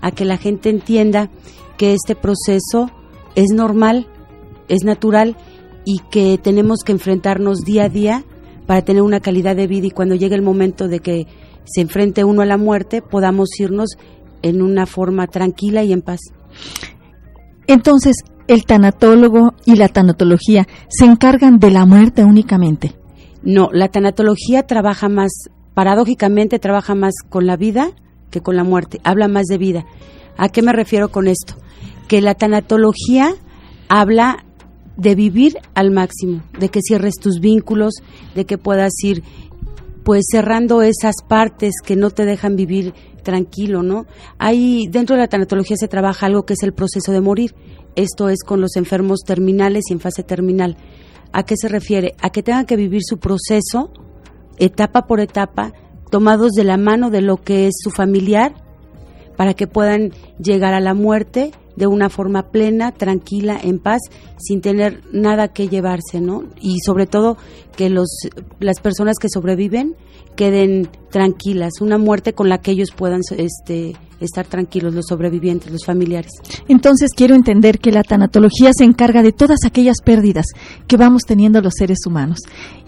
a que la gente entienda que este proceso es normal, es natural y que tenemos que enfrentarnos día a día para tener una calidad de vida y cuando llegue el momento de que se enfrente uno a la muerte podamos irnos en una forma tranquila y en paz. Entonces, el tanatólogo y la tanatología se encargan de la muerte únicamente. No, la tanatología trabaja más, paradójicamente trabaja más con la vida que con la muerte, habla más de vida. ¿A qué me refiero con esto? Que la tanatología habla de vivir al máximo, de que cierres tus vínculos, de que puedas ir pues cerrando esas partes que no te dejan vivir tranquilo, ¿no? Hay dentro de la tanatología se trabaja algo que es el proceso de morir. Esto es con los enfermos terminales y en fase terminal. ¿A qué se refiere? A que tengan que vivir su proceso etapa por etapa, tomados de la mano de lo que es su familiar, para que puedan llegar a la muerte de una forma plena, tranquila, en paz, sin tener nada que llevarse, ¿no? Y sobre todo que los, las personas que sobreviven queden tranquilas, una muerte con la que ellos puedan este, estar tranquilos, los sobrevivientes, los familiares. Entonces quiero entender que la tanatología se encarga de todas aquellas pérdidas que vamos teniendo los seres humanos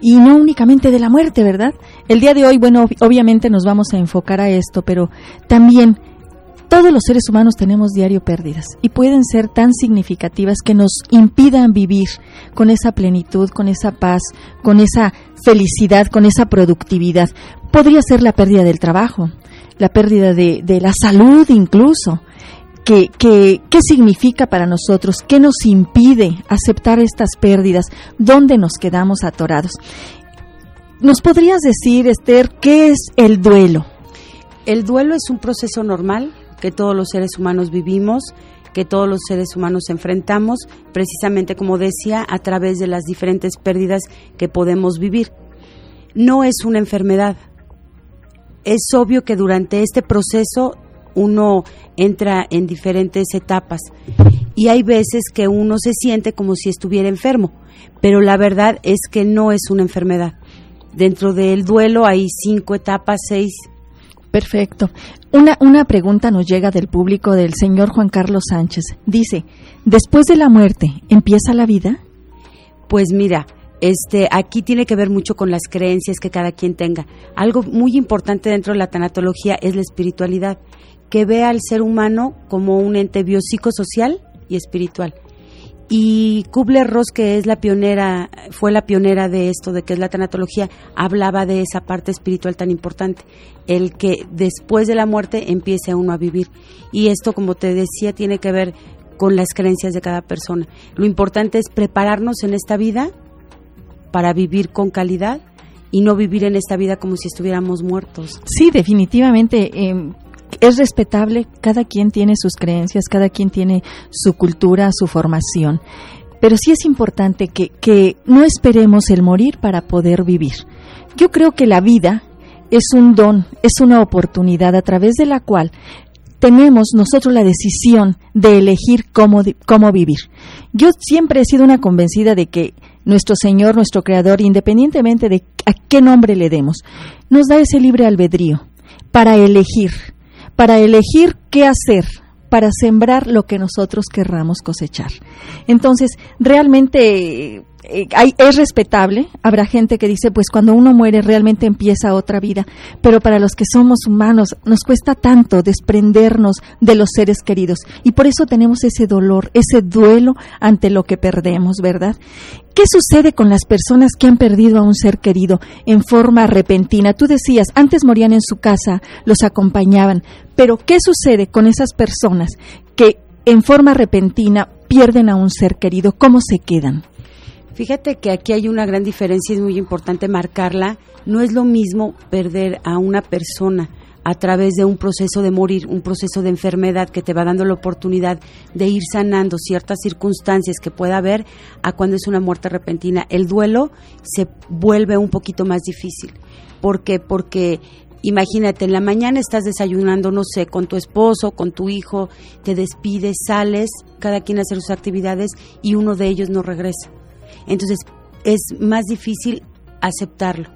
y no únicamente de la muerte, ¿verdad? El día de hoy, bueno, obviamente nos vamos a enfocar a esto, pero también todos los seres humanos tenemos diario pérdidas y pueden ser tan significativas que nos impidan vivir con esa plenitud, con esa paz, con esa felicidad, con esa productividad. Podría ser la pérdida del trabajo, la pérdida de, la salud incluso. ¿Qué, qué, qué significa para nosotros? ¿Qué nos impide aceptar estas pérdidas? ¿Dónde nos quedamos atorados? ¿Nos podrías decir, Esther, qué es el duelo? El duelo es un proceso normal que todos los seres humanos vivimos, que todos los seres humanos enfrentamos, precisamente como decía, a través de las diferentes pérdidas que podemos vivir. No es una enfermedad. Es obvio que durante este proceso uno entra en diferentes etapas y hay veces que uno se siente como si estuviera enfermo, pero la verdad es que no es una enfermedad. Dentro del duelo hay cinco etapas, seis Perfecto. Una, una pregunta nos llega del público del señor Juan Carlos Sánchez. Dice, ¿después de la muerte empieza la vida? Pues mira, este, aquí tiene que ver mucho con las creencias que cada quien tenga. Algo muy importante dentro de la tanatología es la espiritualidad, que ve al ser humano como un ente biopsicosocial y espiritual. Y Kubler-Ross, que es la pionera, fue la pionera de esto, de que es la tanatología, hablaba de esa parte espiritual tan importante, el que después de la muerte empiece uno a vivir. Y esto, como te decía, tiene que ver con las creencias de cada persona. Lo importante es prepararnos en esta vida para vivir con calidad y no vivir en esta vida como si estuviéramos muertos. Sí, definitivamente. Eh, es respetable, cada quien tiene sus creencias, cada quien tiene su cultura, su formación, pero sí es importante que, que no esperemos el morir para poder vivir. Yo creo que la vida es un don, es una oportunidad a través de la cual tenemos nosotros la decisión de elegir cómo, cómo vivir. Yo siempre he sido una convencida de que nuestro Señor, nuestro Creador, independientemente de a qué nombre le demos, nos da ese libre albedrío para elegir para elegir qué hacer, para sembrar lo que nosotros querramos cosechar. Entonces, realmente eh, es respetable, habrá gente que dice, pues cuando uno muere realmente empieza otra vida, pero para los que somos humanos nos cuesta tanto desprendernos de los seres queridos y por eso tenemos ese dolor, ese duelo ante lo que perdemos, ¿verdad? ¿Qué sucede con las personas que han perdido a un ser querido en forma repentina? Tú decías, antes morían en su casa, los acompañaban, pero ¿qué sucede con esas personas que en forma repentina pierden a un ser querido? ¿Cómo se quedan? Fíjate que aquí hay una gran diferencia, es muy importante marcarla. No es lo mismo perder a una persona a través de un proceso de morir, un proceso de enfermedad que te va dando la oportunidad de ir sanando ciertas circunstancias que pueda haber, a cuando es una muerte repentina. El duelo se vuelve un poquito más difícil. ¿Por qué? Porque imagínate, en la mañana estás desayunando, no sé, con tu esposo, con tu hijo, te despides, sales, cada quien hace sus actividades y uno de ellos no regresa entonces es más difícil aceptarlo.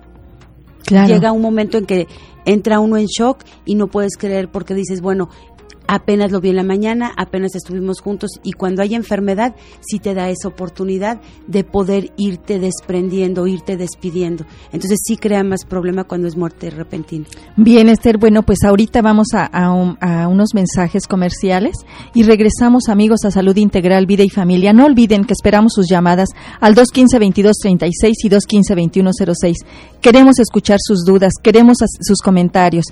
Llega un momento en que entra uno en shock y no puedes creer porque dices, bueno, apenas lo vi en la mañana, apenas estuvimos juntos y cuando hay enfermedad sí te da esa oportunidad de poder irte desprendiendo, irte despidiendo. Entonces sí crea más problema cuando es muerte repentina. Bien, Esther, bueno, pues ahorita vamos a, a unos mensajes comerciales y regresamos amigos a Salud Integral, Vida y Familia. No olviden que esperamos sus llamadas al 215-2236 y 215-2106. Queremos escuchar sus dudas, queremos sus comentarios.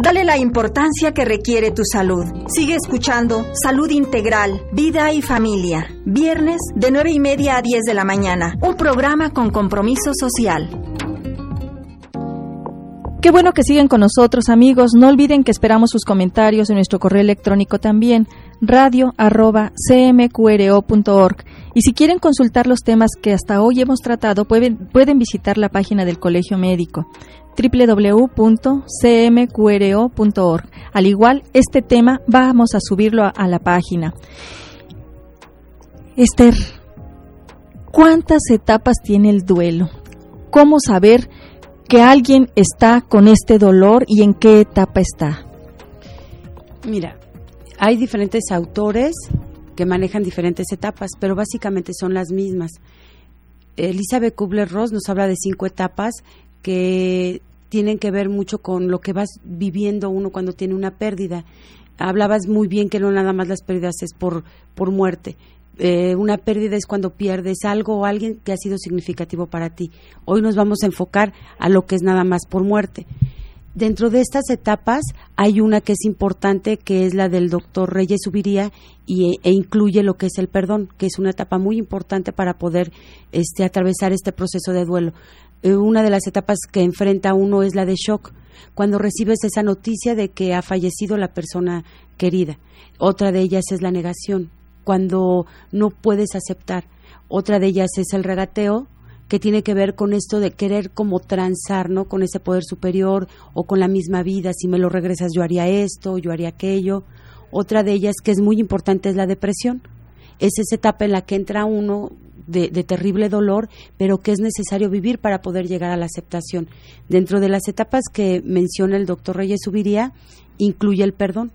Dale la importancia que requiere tu salud. Sigue escuchando Salud Integral, Vida y Familia. Viernes de 9 y media a 10 de la mañana. Un programa con compromiso social. Qué bueno que siguen con nosotros, amigos. No olviden que esperamos sus comentarios en nuestro correo electrónico también, radio.cmqro.org. Y si quieren consultar los temas que hasta hoy hemos tratado, pueden, pueden visitar la página del Colegio Médico www.cmqro.org. Al igual, este tema vamos a subirlo a, a la página. Esther, ¿cuántas etapas tiene el duelo? ¿Cómo saber que alguien está con este dolor y en qué etapa está? Mira, hay diferentes autores que manejan diferentes etapas, pero básicamente son las mismas. Elizabeth Kubler-Ross nos habla de cinco etapas que tienen que ver mucho con lo que vas viviendo uno cuando tiene una pérdida. Hablabas muy bien que no nada más las pérdidas es por, por muerte. Eh, una pérdida es cuando pierdes algo o alguien que ha sido significativo para ti. Hoy nos vamos a enfocar a lo que es nada más por muerte. Dentro de estas etapas hay una que es importante, que es la del doctor Reyes Subiría y, e incluye lo que es el perdón, que es una etapa muy importante para poder este, atravesar este proceso de duelo. Eh, una de las etapas que enfrenta uno es la de shock, cuando recibes esa noticia de que ha fallecido la persona querida. Otra de ellas es la negación, cuando no puedes aceptar. Otra de ellas es el regateo, que tiene que ver con esto de querer como transar, ¿no? Con ese poder superior o con la misma vida. Si me lo regresas, yo haría esto, yo haría aquello. Otra de ellas, que es muy importante, es la depresión. Es esa etapa en la que entra uno de, terrible dolor, pero que es necesario vivir para poder llegar a la aceptación. Dentro de las etapas que menciona el doctor Reyes Subiría, incluye el perdón,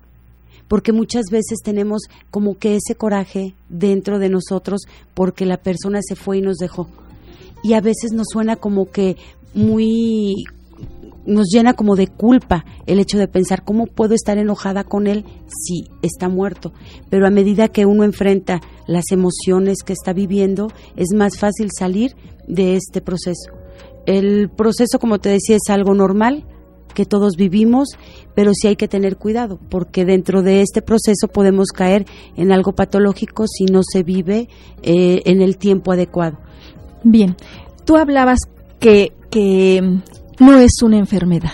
porque muchas veces tenemos como que ese coraje dentro de nosotros porque la persona se fue y nos dejó. Y a veces nos suena como que muy nos llena como de culpa el hecho de pensar cómo puedo estar enojada con él si está muerto. Pero a medida que uno enfrenta las emociones que está viviendo, es más fácil salir de este proceso. El proceso, como te decía, es algo normal que todos vivimos, pero sí hay que tener cuidado, porque dentro de este proceso podemos caer en algo patológico si no se vive eh, en el tiempo adecuado. Bien, tú hablabas que, que no es una enfermedad.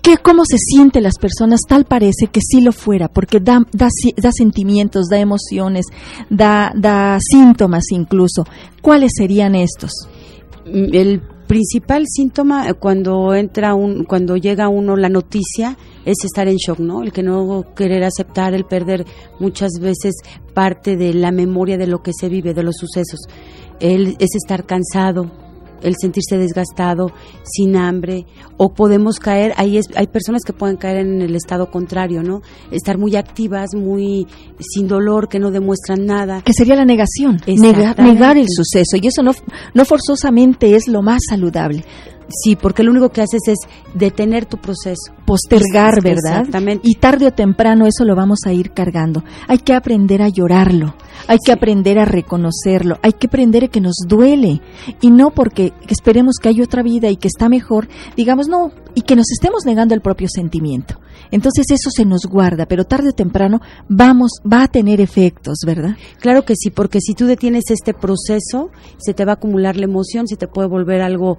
¿Qué, ¿Cómo se sienten las personas? Tal parece que sí lo fuera, porque da, da, da sentimientos, da emociones, da, da síntomas incluso. ¿Cuáles serían estos? Mm, el principal síntoma eh, cuando entra un, cuando llega uno la noticia es estar en shock, ¿no? El que no querer aceptar, el perder muchas veces parte de la memoria de lo que se vive, de los sucesos. Es estar cansado, el sentirse desgastado, sin hambre, o podemos caer, hay, hay personas que pueden caer en el estado contrario, ¿no? Estar muy activas, muy sin dolor, que no demuestran nada. Que sería la negación, negar, negar el suceso, y eso no, no forzosamente es lo más saludable. Sí, porque lo único que haces es detener tu proceso. Postergar, ¿verdad? Exactamente. Y tarde o temprano eso lo vamos a ir cargando. Hay que aprender a llorarlo, hay que aprender a reconocerlo, hay que aprender a que nos duele. Y no porque esperemos que hay otra vida y que está mejor, digamos no, y que nos estemos negando el propio sentimiento. Entonces eso se nos guarda, pero tarde o temprano vamos, va a tener efectos, ¿verdad? Claro que sí, porque si tú detienes este proceso, se te va a acumular la emoción, se te puede volver algo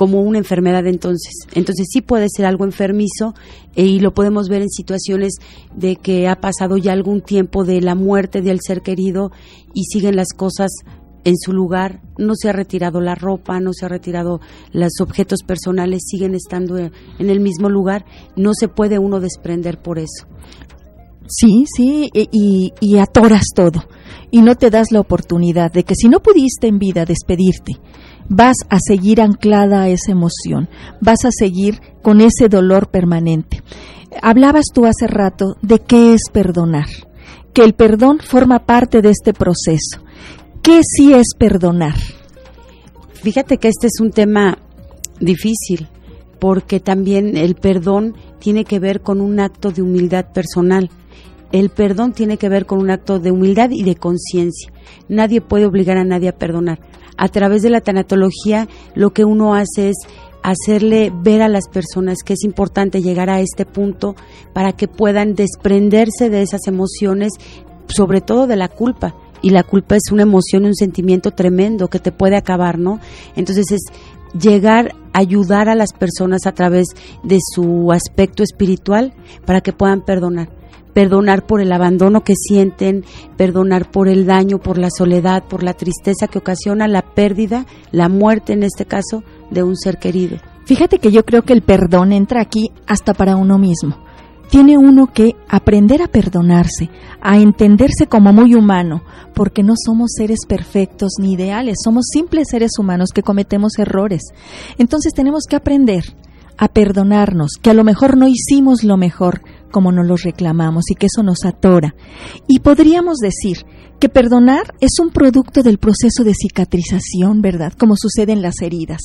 como una enfermedad entonces. Entonces sí puede ser algo enfermizo eh, y lo podemos ver en situaciones de que ha pasado ya algún tiempo de la muerte del ser querido y siguen las cosas en su lugar, no se ha retirado la ropa, no se ha retirado los objetos personales, siguen estando en el mismo lugar, no se puede uno desprender por eso. Sí, sí, y, y, atoras todo. Y no te das la oportunidad de que si no pudiste en vida despedirte, vas a seguir anclada a esa emoción, vas a seguir con ese dolor permanente. Hablabas tú hace rato de qué es perdonar, que el perdón forma parte de este proceso. ¿Qué sí es perdonar? Fíjate que este es un tema difícil, porque también el perdón tiene que ver con un acto de humildad personal. El perdón tiene que ver con un acto de humildad y de conciencia. Nadie puede obligar a nadie a perdonar. A través de la tanatología lo que uno hace es hacerle ver a las personas que es importante llegar a este punto para que puedan desprenderse de esas emociones, sobre todo de la culpa. Y la culpa es una emoción, un sentimiento tremendo que te puede acabar, ¿no? Entonces es llegar a ayudar a las personas a través de su aspecto espiritual para que puedan perdonar perdonar por el abandono que sienten, perdonar por el daño, por la soledad, por la tristeza que ocasiona la pérdida, la muerte en este caso, de un ser querido. Fíjate que yo creo que el perdón entra aquí hasta para uno mismo. Tiene uno que aprender a perdonarse, a entenderse como muy humano, porque no somos seres perfectos ni ideales, somos simples seres humanos que cometemos errores. Entonces tenemos que aprender a perdonarnos, que a lo mejor no hicimos lo mejor como nos lo reclamamos y que eso nos atora. Y podríamos decir que perdonar es un producto del proceso de cicatrización, ¿verdad? Como sucede en las heridas,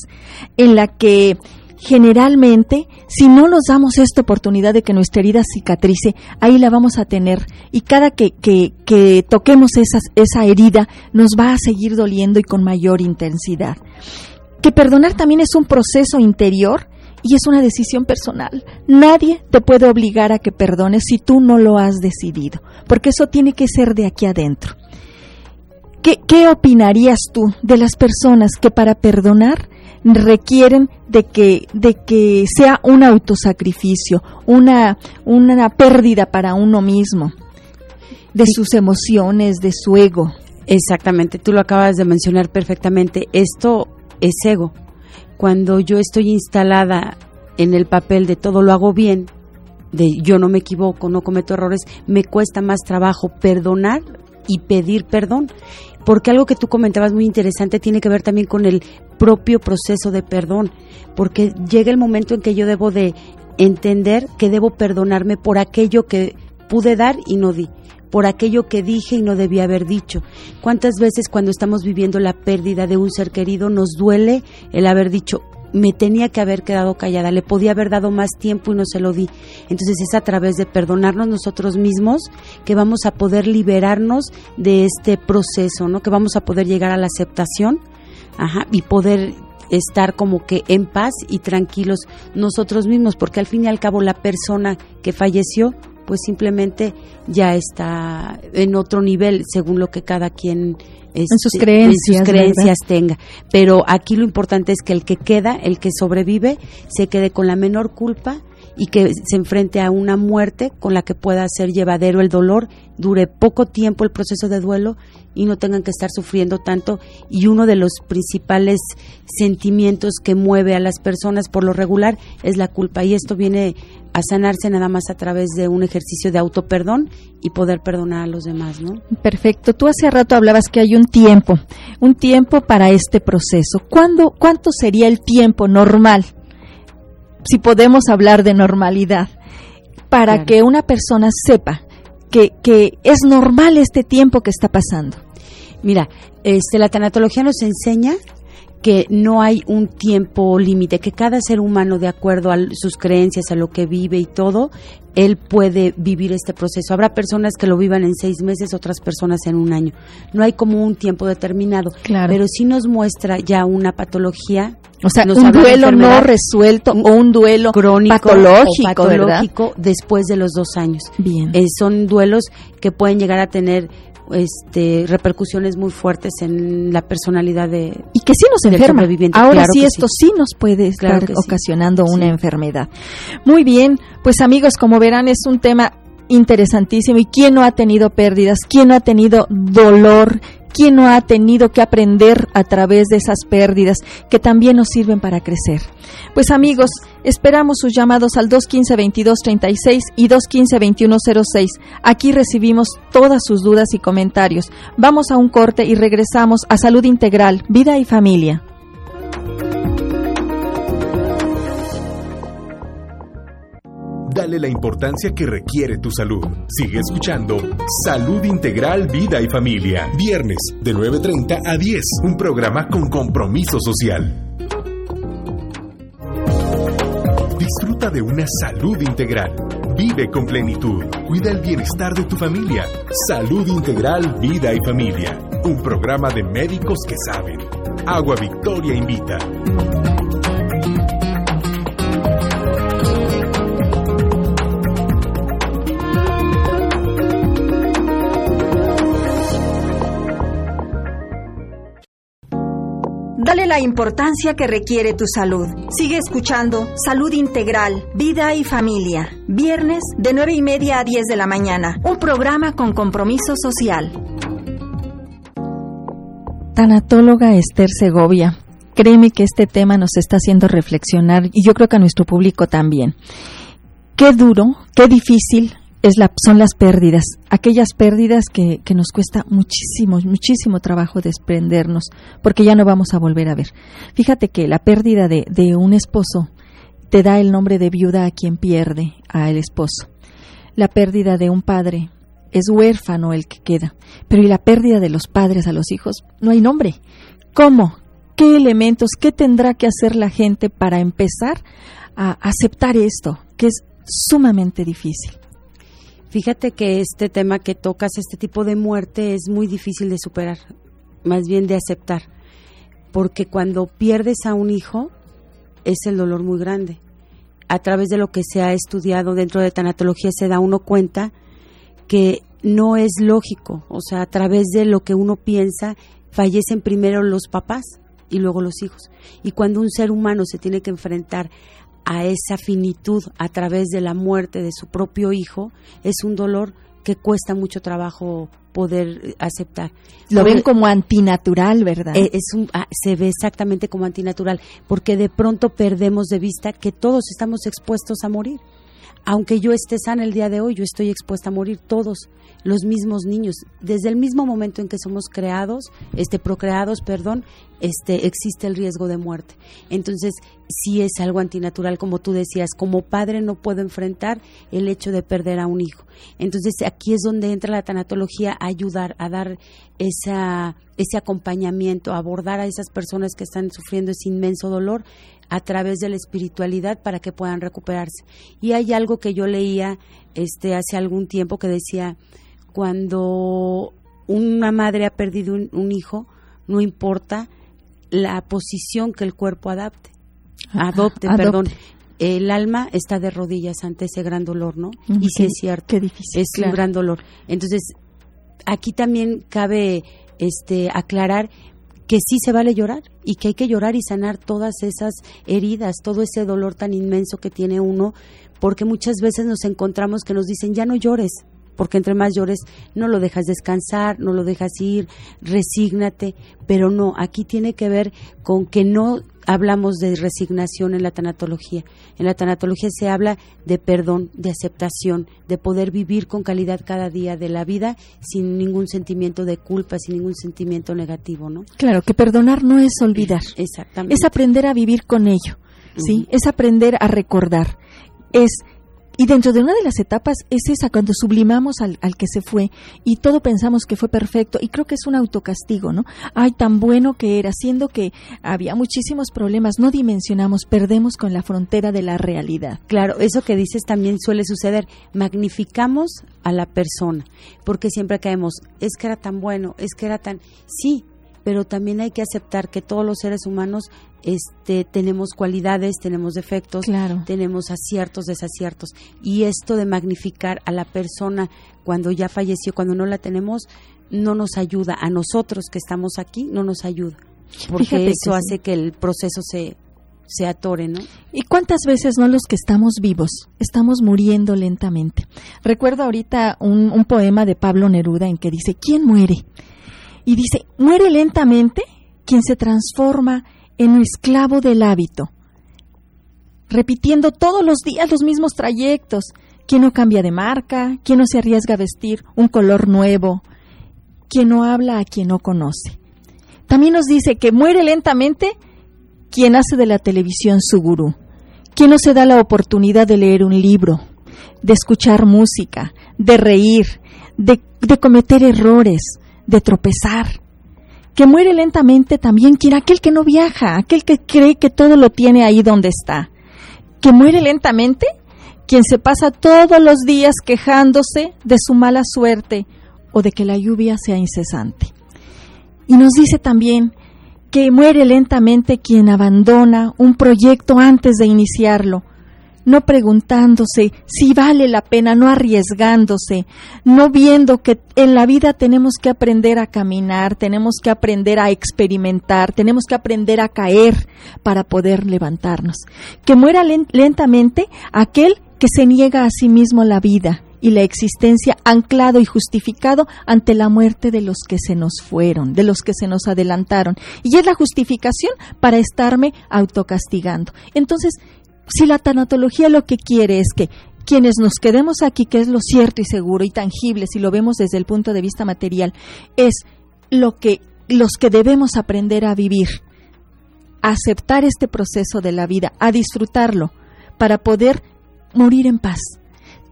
en la que generalmente, si no nos damos esta oportunidad de que nuestra herida cicatrice, ahí la vamos a tener y cada que, que, toquemos esa herida nos va a seguir doliendo y con mayor intensidad. Que perdonar también es un proceso interior y es una decisión personal. Nadie te puede obligar a que perdones si tú no lo has decidido, porque eso tiene que ser de aquí adentro. ¿Qué, opinarías tú de las personas que para perdonar requieren de que, de que sea un autosacrificio, una, una pérdida para uno mismo, de sus emociones, de su ego? Exactamente, tú lo acabas de mencionar perfectamente. Esto es ego. Cuando yo estoy instalada en el papel de todo lo hago bien, de yo no me equivoco, no cometo errores, me cuesta más trabajo perdonar y pedir perdón. Porque algo que tú comentabas muy interesante tiene que ver también con el propio proceso de perdón, porque llega el momento en que yo debo de entender que debo perdonarme por aquello que pude dar y no di, por aquello que dije y no debía haber dicho. ¿Cuántas veces cuando estamos viviendo la pérdida de un ser querido nos duele el haber dicho, me tenía que haber quedado callada, le podía haber dado más tiempo y no se lo di. Entonces es a través de perdonarnos nosotros mismos que vamos a poder liberarnos de este proceso, ¿no? Que vamos a poder llegar a la aceptación, y poder estar como que en paz y tranquilos nosotros mismos, porque al fin y al cabo la persona que falleció pues simplemente ya está en otro nivel según lo que cada quien en sus creencias, creencias tenga. Pero aquí lo importante es que el que queda, el que sobrevive, se quede con la menor culpa y que se enfrente a una muerte con la que pueda ser llevadero el dolor, dure poco tiempo el proceso de duelo y no tengan que estar sufriendo tanto. Y uno de los principales sentimientos que mueve a las personas por lo regular es la culpa. Y esto viene a sanarse nada más a través de un ejercicio de autoperdón y poder perdonar a los demás, ¿no? Perfecto. Tú hace rato hablabas que hay un tiempo, un tiempo para este proceso. ¿Cuándo, ¿Cuánto sería el tiempo normal si podemos hablar de normalidad, para que una persona sepa que, que, es normal este tiempo que está pasando. Mira, este, la tanatología nos enseña que no hay un tiempo límite, que cada ser humano, de acuerdo a sus creencias, a lo que vive y todo, él puede vivir este proceso. Habrá personas que lo vivan en seis meses, otras personas en un año. No hay como un tiempo determinado, claro. pero sí nos muestra ya una patología. O sea, un duelo no resuelto o un duelo crónico patológico, patológico después de los dos años. Bien. Eh, son duelos que pueden llegar a tener este, repercusiones muy fuertes en la personalidad de y que sí nos enferma. Ahora sí esto sí. nos puede estar ocasionando una enfermedad. Muy bien, pues amigos, como verán es un tema interesantísimo y quién no ha tenido pérdidas, quién no ha tenido dolor, quién no ha tenido que aprender a través de esas pérdidas que también nos sirven para crecer. Pues amigos, esperamos sus llamados al 215-2236 y 215-2106. Aquí recibimos todas sus dudas y comentarios. Vamos a un corte y regresamos a Salud Integral, Vida y Familia. Dale la importancia que requiere tu salud. Sigue escuchando Salud Integral, Vida y Familia. Viernes de 9.30 a 10. Un programa con compromiso social. Disfruta de una salud integral. Vive con plenitud. Cuida el bienestar de tu familia. Salud Integral, Vida y Familia. Un programa de médicos que saben. Agua Victoria invita. La importancia que requiere tu salud. Sigue escuchando Salud Integral, Vida y Familia. Viernes de 9 y media a 10 de la mañana. Un programa con compromiso social. Tanatóloga Esther Segovia. Créeme que este tema nos está haciendo reflexionar y yo creo que a nuestro público también. Qué duro, qué difícil es la, son las pérdidas, aquellas pérdidas que, nos cuesta muchísimo, muchísimo trabajo desprendernos, porque ya no vamos a volver a ver. Fíjate que la pérdida de, de un esposo te da el nombre de viuda a quien pierde al esposo. La pérdida de un padre es huérfano el que queda, pero y la pérdida de los padres a los hijos, no hay nombre. ¿Cómo? ¿Qué elementos? ¿Qué tendrá que hacer la gente para empezar a aceptar esto, que es sumamente difícil? Fíjate que este tema que tocas, este tipo de muerte, es muy difícil de superar, más bien de aceptar, porque cuando pierdes a un hijo es el dolor muy grande. A través de lo que se ha estudiado dentro de tanatología se da uno cuenta que no es lógico, o sea, a través de lo que uno piensa, fallecen primero los papás y luego los hijos. Y cuando un ser humano se tiene que enfrentar a esa finitud a través de la muerte de su propio hijo, es un dolor que cuesta mucho trabajo poder aceptar. Lo ven como antinatural, ¿verdad? Es un, ah, se ve exactamente como antinatural, porque de pronto perdemos de vista que todos estamos expuestos a morir. Aunque yo esté sana el día de hoy, yo estoy expuesta a morir todos los mismos niños. Desde el mismo momento en que somos creados, este procreados, perdón, este existe el riesgo de muerte. Entonces, sí es algo antinatural como tú decías, como padre no puedo enfrentar el hecho de perder a un hijo. Entonces, aquí es donde entra la tanatología a ayudar a dar esa ese acompañamiento, a abordar a esas personas que están sufriendo ese inmenso dolor a través de la espiritualidad para que puedan recuperarse. Y hay algo que yo leía este hace algún tiempo que decía cuando una madre ha perdido un, hijo, no importa la posición que el cuerpo adapte, adopte, perdón, el alma está de rodillas ante ese gran dolor, ¿no? y sí es cierto, qué difícil, es un gran dolor. Entonces, aquí también cabe este aclarar que sí se vale llorar y que hay que llorar y sanar todas esas heridas, todo ese dolor tan inmenso que tiene uno, porque muchas veces nos encontramos que nos dicen, ya no llores, porque entre más llores no lo dejas descansar, no lo dejas ir, resígnate, pero no, aquí tiene que ver con que no hablamos de resignación en la tanatología. En la tanatología se habla de perdón, de aceptación, de poder vivir con calidad cada día de la vida sin ningún sentimiento de culpa, sin ningún sentimiento negativo, ¿no? Claro, que perdonar no es olvidar. Exactamente. Es aprender a vivir con ello, ¿sí? Es aprender a recordar. Es y dentro de una de las etapas es esa, cuando sublimamos al, al, que se fue y todo pensamos que fue perfecto y creo que es un autocastigo, ¿no? Ay, tan bueno que era, siendo que había muchísimos problemas, no dimensionamos, perdemos con la frontera de la realidad. Claro, eso que dices también suele suceder, magnificamos a la persona, porque siempre caemos, es que era tan bueno, es que era tan... Sí, pero también hay que aceptar que todos los seres humanos este, tenemos cualidades, tenemos defectos, tenemos aciertos, desaciertos. Y esto de magnificar a la persona cuando ya falleció, cuando no la tenemos, no nos ayuda. A nosotros que estamos aquí, no nos ayuda. Porque eso hace que el proceso se, se atore, ¿no? ¿Y cuántas veces no los que estamos vivos estamos muriendo lentamente? Recuerdo ahorita un, un poema de Pablo Neruda en que dice, ¿quién muere? Y dice, muere lentamente quien se transforma en un esclavo del hábito, repitiendo todos los días los mismos trayectos, quien no cambia de marca, quien no se arriesga a vestir un color nuevo, quien no habla a quien no conoce. También nos dice que muere lentamente quien hace de la televisión su gurú, quien no se da la oportunidad de leer un libro, de escuchar música, de reír, de, de cometer errores, de tropezar. Que muere lentamente también quien aquel que no viaja, aquel que cree que todo lo tiene ahí donde está. Que muere lentamente quien se pasa todos los días quejándose de su mala suerte o de que la lluvia sea incesante. Y nos dice también que muere lentamente quien abandona un proyecto antes de iniciarlo, no preguntándose si vale la pena, no arriesgándose, no viendo que en la vida tenemos que aprender a caminar, tenemos que aprender a experimentar, tenemos que aprender a caer para poder levantarnos. Que muera lentamente aquel que se niega a sí mismo la vida y la existencia anclado y justificado ante la muerte de los que se nos fueron, de los que se nos adelantaron. Y es la justificación para estarme autocastigando. Entonces, si la tanatología lo que quiere es que quienes nos quedemos aquí, que es lo cierto y seguro y tangible, si lo vemos desde el punto de vista material, es lo que los que debemos aprender a vivir, a aceptar este proceso de la vida, a disfrutarlo, para poder morir en paz.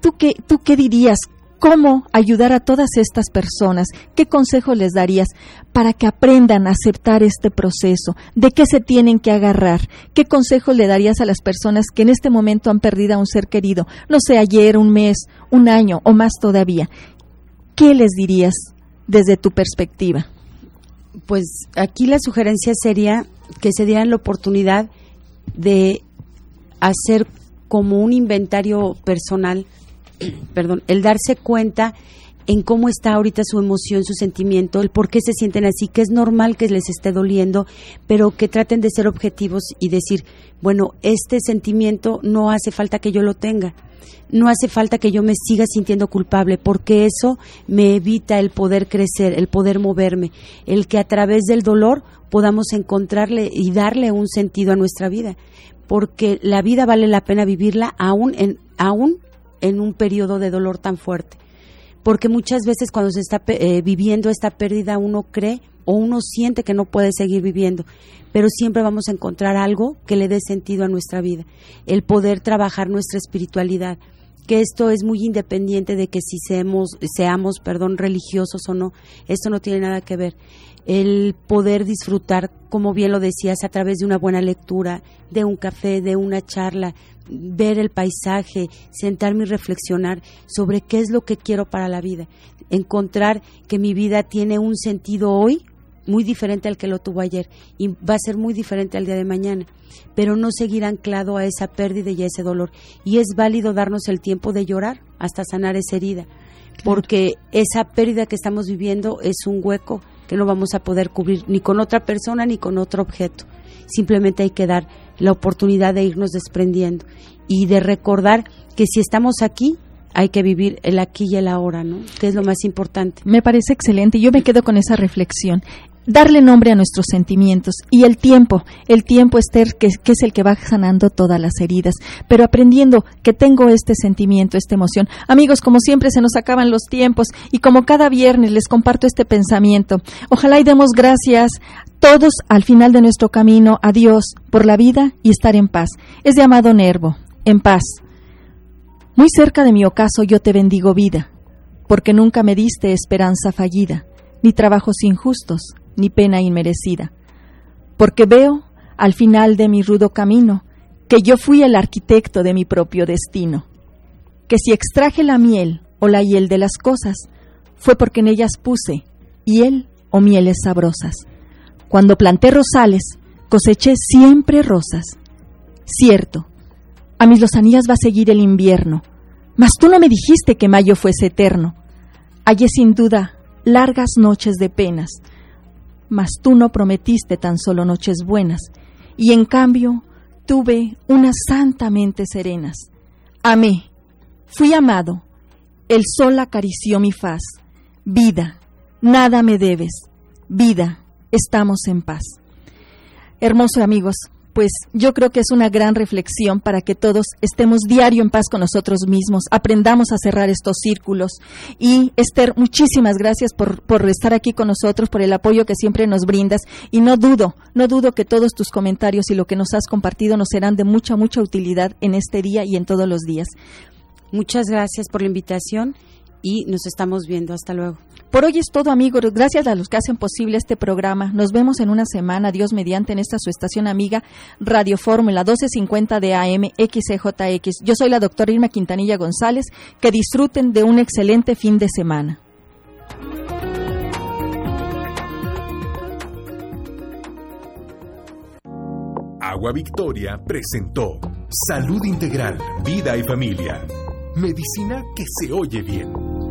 ¿Tú qué, tú qué dirías? ¿Cómo ayudar a todas estas personas? ¿Qué consejo les darías para que aprendan a aceptar este proceso? ¿De qué se tienen que agarrar? ¿Qué consejo le darías a las personas que en este momento han perdido a un ser querido? No sé, ayer, un mes, un año o más todavía. ¿Qué les dirías desde tu perspectiva? Pues aquí la sugerencia sería que se dieran la oportunidad de hacer como un inventario personal, perdón, el darse cuenta en cómo está ahorita su emoción, su sentimiento, el por qué se sienten así, que es normal que les esté doliendo, pero que traten de ser objetivos y decir, bueno, este sentimiento no hace falta que yo lo tenga, no hace falta que yo me siga sintiendo culpable, porque eso me evita el poder crecer, el poder moverme, el que a través del dolor podamos encontrarle y darle un sentido a nuestra vida porque la vida vale la pena vivirla aún en, aún en un periodo de dolor tan fuerte. Porque muchas veces cuando se está eh, viviendo esta pérdida uno cree o uno siente que no puede seguir viviendo, pero siempre vamos a encontrar algo que le dé sentido a nuestra vida, el poder trabajar nuestra espiritualidad, que esto es muy independiente de que si seamos, seamos perdón, religiosos o no, esto no tiene nada que ver. El poder disfrutar, como bien lo decías, a través de una buena lectura, de un café, de una charla, ver el paisaje, sentarme y reflexionar sobre qué es lo que quiero para la vida, encontrar que mi vida tiene un sentido hoy muy diferente al que lo tuvo ayer y va a ser muy diferente al día de mañana, pero no seguir anclado a esa pérdida y a ese dolor. Y es válido darnos el tiempo de llorar hasta sanar esa herida, porque esa pérdida que estamos viviendo es un hueco que no vamos a poder cubrir ni con otra persona ni con otro objeto. Simplemente hay que dar la oportunidad de irnos desprendiendo y de recordar que si estamos aquí, hay que vivir el aquí y el ahora, ¿no? Que es lo más importante. Me parece excelente. Yo me quedo con esa reflexión darle nombre a nuestros sentimientos y el tiempo, el tiempo Esther que, que, es el que va sanando todas las heridas, pero aprendiendo que tengo este sentimiento, esta emoción. Amigos, como siempre se nos acaban los tiempos y como cada viernes les comparto este pensamiento. Ojalá y demos gracias todos al final de nuestro camino a Dios por la vida y estar en paz. Es llamado Nervo, en paz. Muy cerca de mi ocaso yo te bendigo vida, porque nunca me diste esperanza fallida, ni trabajos injustos, ni pena inmerecida, porque veo al final de mi rudo camino que yo fui el arquitecto de mi propio destino, que si extraje la miel o la hiel de las cosas, fue porque en ellas puse hiel o mieles sabrosas. Cuando planté rosales, coseché siempre rosas. Cierto, a mis lozanillas va a seguir el invierno, mas tú no me dijiste que mayo fuese eterno. Hallé sin duda largas noches de penas, mas tú no prometiste tan solo noches buenas, y en cambio tuve unas santamente serenas. Amé, fui amado, el sol acarició mi faz. Vida, nada me debes. Vida, estamos en paz. Hermosos amigos, pues yo creo que es una gran reflexión para que todos estemos diario en paz con nosotros mismos, aprendamos a cerrar estos círculos. Y Esther, muchísimas gracias por, por estar aquí con nosotros, por el apoyo que siempre nos brindas. Y no dudo, no dudo que todos tus comentarios y lo que nos has compartido nos serán de mucha, mucha utilidad en este día y en todos los días. Muchas gracias por la invitación y nos estamos viendo. Hasta luego. Por hoy es todo, amigos. Gracias a los que hacen posible este programa. Nos vemos en una semana. Dios mediante en esta su estación amiga Radio Fórmula 1250 de AM XCJX. Yo soy la doctora Irma Quintanilla González. Que disfruten de un excelente fin de semana. Agua Victoria presentó Salud Integral, Vida y Familia. Medicina que se oye bien.